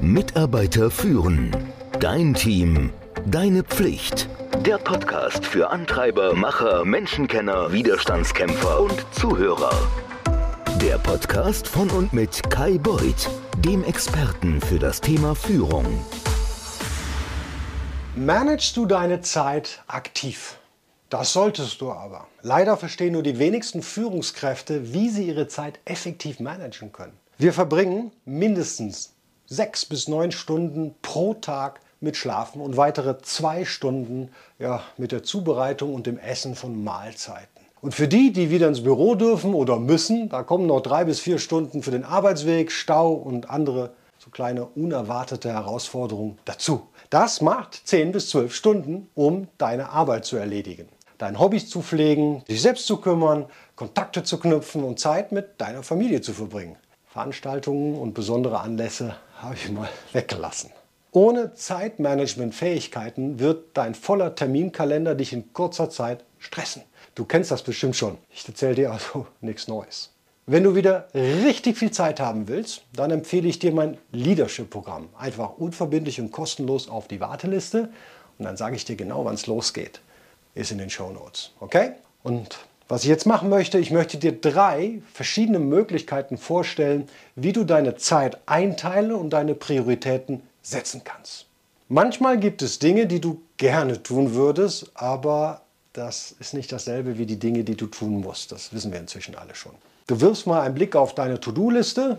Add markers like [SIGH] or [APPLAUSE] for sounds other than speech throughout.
Mitarbeiter führen. Dein Team. Deine Pflicht. Der Podcast für Antreiber, Macher, Menschenkenner, Widerstandskämpfer und Zuhörer. Der Podcast von und mit Kai Beuth, dem Experten für das Thema Führung. Managst du deine Zeit aktiv? Das solltest du aber. Leider verstehen nur die wenigsten Führungskräfte, wie sie ihre Zeit effektiv managen können. Wir verbringen mindestens sechs bis neun Stunden pro Tag mit Schlafen und weitere zwei Stunden ja, mit der Zubereitung und dem Essen von Mahlzeiten. Und für die, die wieder ins Büro dürfen oder müssen, da kommen noch drei bis vier Stunden für den Arbeitsweg, Stau und andere so kleine unerwartete Herausforderungen dazu. Das macht zehn bis zwölf Stunden, um deine Arbeit zu erledigen, deine Hobbys zu pflegen, dich selbst zu kümmern, Kontakte zu knüpfen und Zeit mit deiner Familie zu verbringen. Veranstaltungen und besondere Anlässe habe ich mal [LAUGHS] weggelassen. Ohne Zeitmanagement-Fähigkeiten wird dein voller Terminkalender dich in kurzer Zeit stressen. Du kennst das bestimmt schon. Ich erzähle dir also [LAUGHS] nichts Neues. Wenn du wieder richtig viel Zeit haben willst, dann empfehle ich dir mein Leadership-Programm. Einfach unverbindlich und kostenlos auf die Warteliste und dann sage ich dir genau, wann es losgeht. Ist in den Show Notes. Okay? Und was ich jetzt machen möchte, ich möchte dir drei verschiedene Möglichkeiten vorstellen, wie du deine Zeit einteilen und deine Prioritäten setzen kannst. Manchmal gibt es Dinge, die du gerne tun würdest, aber das ist nicht dasselbe wie die Dinge, die du tun musst. Das wissen wir inzwischen alle schon. Du wirfst mal einen Blick auf deine To-Do-Liste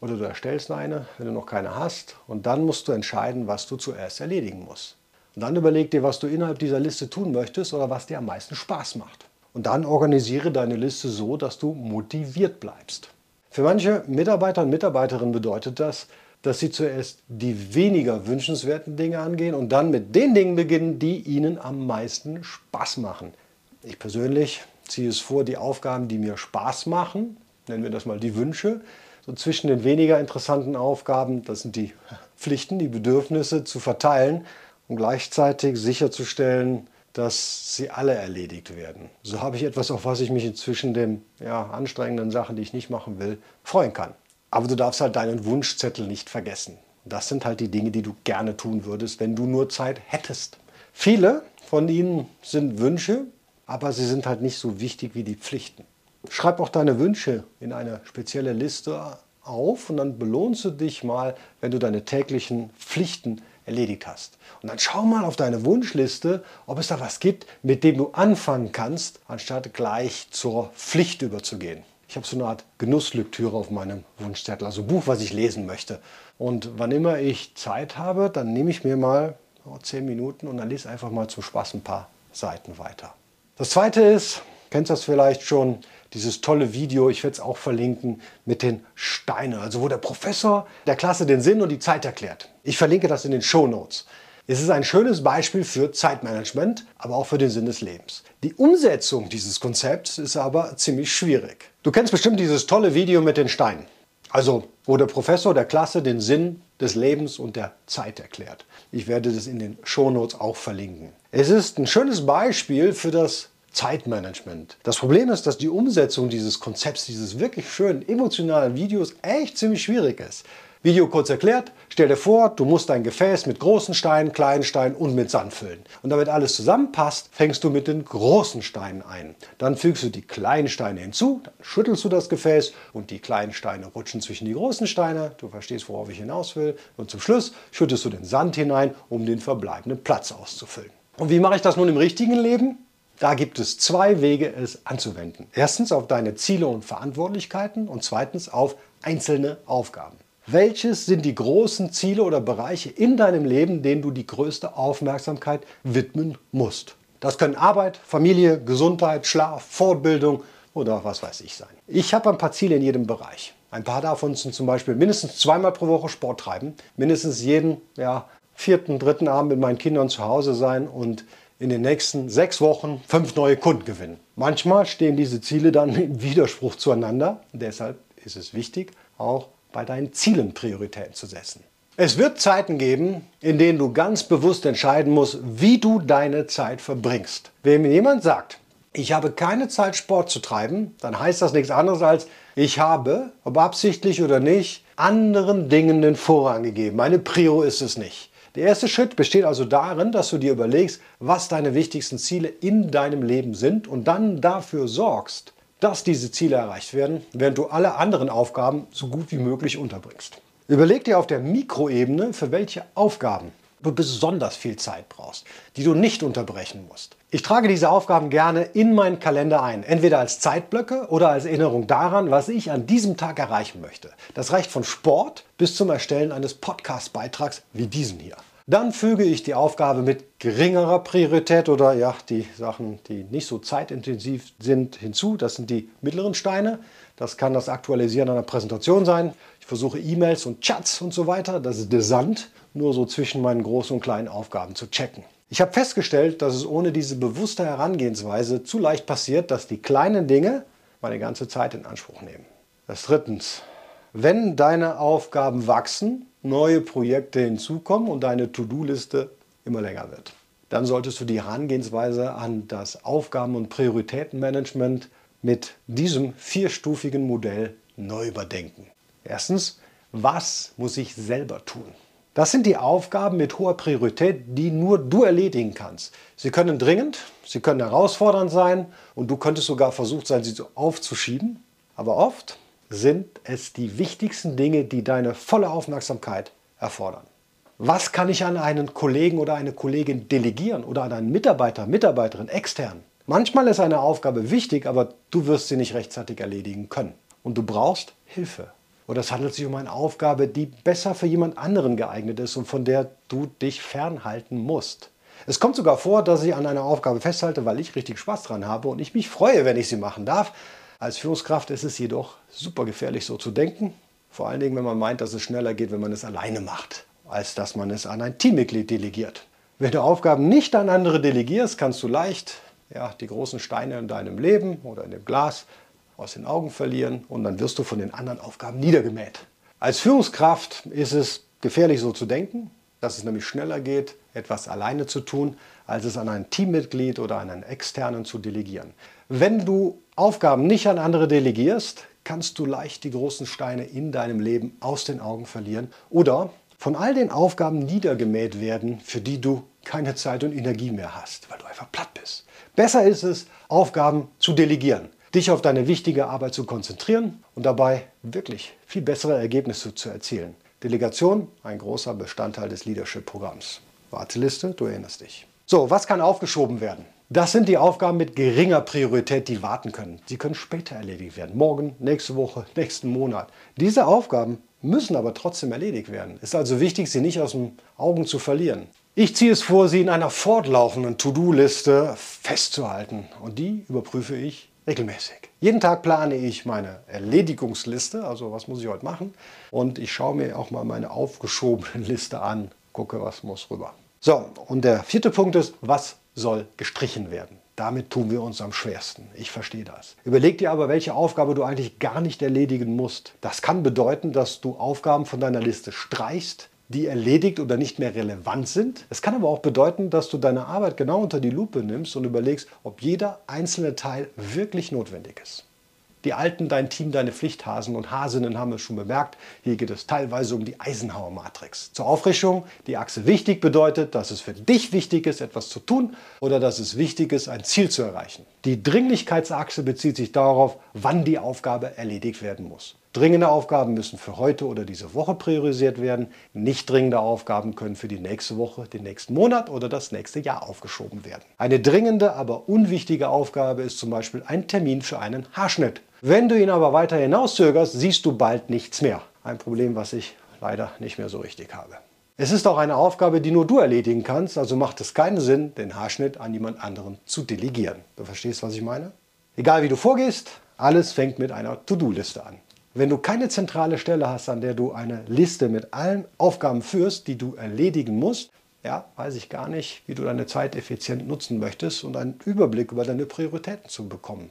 oder du erstellst eine, wenn du noch keine hast, und dann musst du entscheiden, was du zuerst erledigen musst. Und dann überleg dir, was du innerhalb dieser Liste tun möchtest oder was dir am meisten Spaß macht. Und dann organisiere deine Liste so, dass du motiviert bleibst. Für manche Mitarbeiter und Mitarbeiterinnen bedeutet das, dass sie zuerst die weniger wünschenswerten Dinge angehen und dann mit den Dingen beginnen, die ihnen am meisten Spaß machen. Ich persönlich ziehe es vor, die Aufgaben, die mir Spaß machen, nennen wir das mal die Wünsche, so zwischen den weniger interessanten Aufgaben, das sind die Pflichten, die Bedürfnisse, zu verteilen und gleichzeitig sicherzustellen, dass sie alle erledigt werden. So habe ich etwas, auf was ich mich inzwischen den ja, anstrengenden Sachen, die ich nicht machen will, freuen kann. Aber du darfst halt deinen Wunschzettel nicht vergessen. Das sind halt die Dinge, die du gerne tun würdest, wenn du nur Zeit hättest. Viele von ihnen sind Wünsche, aber sie sind halt nicht so wichtig wie die Pflichten. Schreib auch deine Wünsche in eine spezielle Liste auf und dann belohnst du dich mal, wenn du deine täglichen Pflichten erledigt hast. Und dann schau mal auf deine Wunschliste, ob es da was gibt, mit dem du anfangen kannst, anstatt gleich zur Pflicht überzugehen. Ich habe so eine Art Genusslektüre auf meinem Wunschzettel, also Buch, was ich lesen möchte. Und wann immer ich Zeit habe, dann nehme ich mir mal oh, zehn Minuten und dann lese einfach mal zum Spaß ein paar Seiten weiter. Das zweite ist, kennst das vielleicht schon, dieses tolle Video, ich werde es auch verlinken, mit den Steinen, also wo der Professor der Klasse den Sinn und die Zeit erklärt. Ich verlinke das in den Show Notes. Es ist ein schönes Beispiel für Zeitmanagement, aber auch für den Sinn des Lebens. Die Umsetzung dieses Konzepts ist aber ziemlich schwierig. Du kennst bestimmt dieses tolle Video mit den Steinen. Also, wo der Professor der Klasse den Sinn des Lebens und der Zeit erklärt. Ich werde das in den Show Notes auch verlinken. Es ist ein schönes Beispiel für das Zeitmanagement. Das Problem ist, dass die Umsetzung dieses Konzepts, dieses wirklich schönen emotionalen Videos echt ziemlich schwierig ist. Video kurz erklärt, stell dir vor, du musst ein Gefäß mit großen Steinen, kleinen Steinen und mit Sand füllen. Und damit alles zusammenpasst, fängst du mit den großen Steinen ein. Dann fügst du die kleinen Steine hinzu, dann schüttelst du das Gefäß und die kleinen Steine rutschen zwischen die großen Steine. Du verstehst, worauf ich hinaus will. Und zum Schluss schüttest du den Sand hinein, um den verbleibenden Platz auszufüllen. Und wie mache ich das nun im richtigen Leben? Da gibt es zwei Wege, es anzuwenden. Erstens auf deine Ziele und Verantwortlichkeiten und zweitens auf einzelne Aufgaben. Welches sind die großen Ziele oder Bereiche in deinem Leben, denen du die größte Aufmerksamkeit widmen musst? Das können Arbeit, Familie, Gesundheit, Schlaf, Fortbildung oder was weiß ich sein. Ich habe ein paar Ziele in jedem Bereich. Ein paar davon sind zum Beispiel mindestens zweimal pro Woche Sport treiben, mindestens jeden ja, vierten, dritten Abend mit meinen Kindern zu Hause sein und in den nächsten sechs Wochen fünf neue Kunden gewinnen. Manchmal stehen diese Ziele dann im Widerspruch zueinander. Deshalb ist es wichtig, auch bei deinen Zielen Prioritäten zu setzen. Es wird Zeiten geben, in denen du ganz bewusst entscheiden musst, wie du deine Zeit verbringst. Wenn mir jemand sagt, ich habe keine Zeit, Sport zu treiben, dann heißt das nichts anderes als, ich habe, ob absichtlich oder nicht, anderen Dingen den Vorrang gegeben. Meine Prio ist es nicht. Der erste Schritt besteht also darin, dass du dir überlegst, was deine wichtigsten Ziele in deinem Leben sind und dann dafür sorgst, dass diese Ziele erreicht werden, während du alle anderen Aufgaben so gut wie möglich unterbringst. Überleg dir auf der Mikroebene, für welche Aufgaben besonders viel Zeit brauchst, die du nicht unterbrechen musst. Ich trage diese Aufgaben gerne in meinen Kalender ein, entweder als Zeitblöcke oder als Erinnerung daran, was ich an diesem Tag erreichen möchte. Das reicht von Sport bis zum Erstellen eines Podcast-Beitrags wie diesen hier. Dann füge ich die Aufgabe mit geringerer Priorität oder ja, die Sachen, die nicht so zeitintensiv sind, hinzu. Das sind die mittleren Steine. Das kann das Aktualisieren einer Präsentation sein. Ich versuche E-Mails und Chats und so weiter. Das ist der Sand, nur so zwischen meinen großen und kleinen Aufgaben zu checken. Ich habe festgestellt, dass es ohne diese bewusste Herangehensweise zu leicht passiert, dass die kleinen Dinge meine ganze Zeit in Anspruch nehmen. Das drittens, wenn deine Aufgaben wachsen, neue Projekte hinzukommen und deine To-Do-Liste immer länger wird. Dann solltest du die Herangehensweise an das Aufgaben- und Prioritätenmanagement mit diesem vierstufigen Modell neu überdenken. Erstens, was muss ich selber tun? Das sind die Aufgaben mit hoher Priorität, die nur du erledigen kannst. Sie können dringend, sie können herausfordernd sein und du könntest sogar versucht sein, sie aufzuschieben. Aber oft sind es die wichtigsten Dinge, die deine volle Aufmerksamkeit erfordern. Was kann ich an einen Kollegen oder eine Kollegin delegieren oder an einen Mitarbeiter, Mitarbeiterin extern? Manchmal ist eine Aufgabe wichtig, aber du wirst sie nicht rechtzeitig erledigen können. Und du brauchst Hilfe. Oder es handelt sich um eine Aufgabe, die besser für jemand anderen geeignet ist und von der du dich fernhalten musst. Es kommt sogar vor, dass ich an einer Aufgabe festhalte, weil ich richtig Spaß dran habe und ich mich freue, wenn ich sie machen darf. Als Führungskraft ist es jedoch super gefährlich, so zu denken. Vor allen Dingen, wenn man meint, dass es schneller geht, wenn man es alleine macht, als dass man es an ein Teammitglied delegiert. Wenn du Aufgaben nicht an andere delegierst, kannst du leicht ja, die großen Steine in deinem Leben oder in dem Glas aus den Augen verlieren und dann wirst du von den anderen Aufgaben niedergemäht. Als Führungskraft ist es gefährlich so zu denken, dass es nämlich schneller geht, etwas alleine zu tun, als es an ein Teammitglied oder an einen externen zu delegieren. Wenn du Aufgaben nicht an andere delegierst, kannst du leicht die großen Steine in deinem Leben aus den Augen verlieren oder von all den Aufgaben niedergemäht werden, für die du keine Zeit und Energie mehr hast, weil du einfach platt bist. Besser ist es, Aufgaben zu delegieren, dich auf deine wichtige Arbeit zu konzentrieren und dabei wirklich viel bessere Ergebnisse zu erzielen. Delegation, ein großer Bestandteil des Leadership-Programms. Warteliste, du erinnerst dich. So, was kann aufgeschoben werden? Das sind die Aufgaben mit geringer Priorität, die warten können. Sie können später erledigt werden. Morgen, nächste Woche, [LAUGHS] nächsten Monat. Diese Aufgaben müssen aber trotzdem erledigt werden. Es ist also wichtig, sie nicht aus den Augen zu verlieren. Ich ziehe es vor, sie in einer fortlaufenden To-Do-Liste festzuhalten. Und die überprüfe ich regelmäßig. Jeden Tag plane ich meine Erledigungsliste, also was muss ich heute machen. Und ich schaue mir auch mal meine aufgeschobene Liste an, gucke, was muss rüber. So, und der vierte Punkt ist, was soll gestrichen werden. Damit tun wir uns am schwersten. Ich verstehe das. Überleg dir aber, welche Aufgabe du eigentlich gar nicht erledigen musst. Das kann bedeuten, dass du Aufgaben von deiner Liste streichst, die erledigt oder nicht mehr relevant sind. Es kann aber auch bedeuten, dass du deine Arbeit genau unter die Lupe nimmst und überlegst, ob jeder einzelne Teil wirklich notwendig ist. Die Alten, dein Team, deine Pflichthasen und Hasinnen haben es schon bemerkt. Hier geht es teilweise um die Eisenhower-Matrix. Zur Auffrischung, die Achse wichtig bedeutet, dass es für dich wichtig ist, etwas zu tun oder dass es wichtig ist, ein Ziel zu erreichen. Die Dringlichkeitsachse bezieht sich darauf, wann die Aufgabe erledigt werden muss. Dringende Aufgaben müssen für heute oder diese Woche priorisiert werden. Nicht dringende Aufgaben können für die nächste Woche, den nächsten Monat oder das nächste Jahr aufgeschoben werden. Eine dringende, aber unwichtige Aufgabe ist zum Beispiel ein Termin für einen Haarschnitt. Wenn du ihn aber weiter hinauszögerst, siehst du bald nichts mehr. Ein Problem, was ich leider nicht mehr so richtig habe. Es ist auch eine Aufgabe, die nur du erledigen kannst, also macht es keinen Sinn, den Haarschnitt an jemand anderen zu delegieren. Du verstehst, was ich meine? Egal wie du vorgehst, alles fängt mit einer To-Do-Liste an. Wenn du keine zentrale Stelle hast, an der du eine Liste mit allen Aufgaben führst, die du erledigen musst, ja, weiß ich gar nicht, wie du deine Zeit effizient nutzen möchtest und einen Überblick über deine Prioritäten zu bekommen.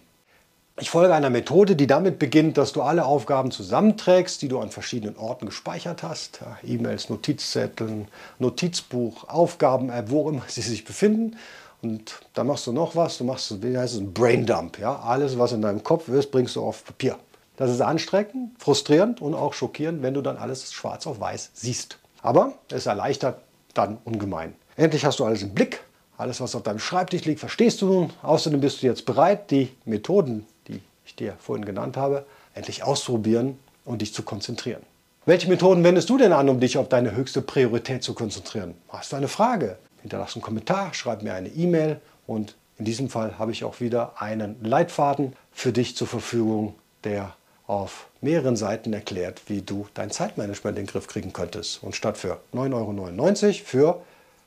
Ich folge einer Methode, die damit beginnt, dass du alle Aufgaben zusammenträgst, die du an verschiedenen Orten gespeichert hast. E-Mails, Notizzetteln, Notizbuch, Aufgaben-App, wo immer [LAUGHS] sie sich befinden. Und dann machst du noch was, du machst, wie heißt es, ein Braindump. Ja? Alles, was in deinem Kopf ist, bringst du auf Papier. Das ist anstrengend, frustrierend und auch schockierend, wenn du dann alles schwarz auf weiß siehst. Aber es erleichtert dann ungemein. Endlich hast du alles im Blick. Alles, was auf deinem Schreibtisch liegt, verstehst du nun. Außerdem bist du jetzt bereit, die Methoden, die ich dir vorhin genannt habe, endlich auszuprobieren und dich zu konzentrieren. Welche Methoden wendest du denn an, um dich auf deine höchste Priorität zu konzentrieren? Hast du eine Frage? Hinterlass einen Kommentar, schreib mir eine E-Mail und in diesem Fall habe ich auch wieder einen Leitfaden für dich zur Verfügung, der auf mehreren Seiten erklärt, wie du dein Zeitmanagement in den Griff kriegen könntest. Und statt für 9,99 Euro für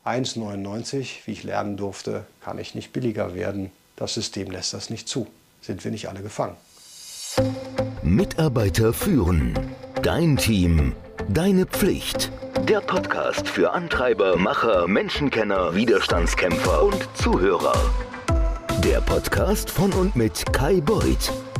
1,99 Euro, wie ich lernen durfte, kann ich nicht billiger werden. Das System lässt das nicht zu. Sind wir nicht alle gefangen. Mitarbeiter führen. Dein Team. Deine Pflicht. Der Podcast für Antreiber, Macher, Menschenkenner, Widerstandskämpfer und Zuhörer. Der Podcast von und mit Kai Beuth,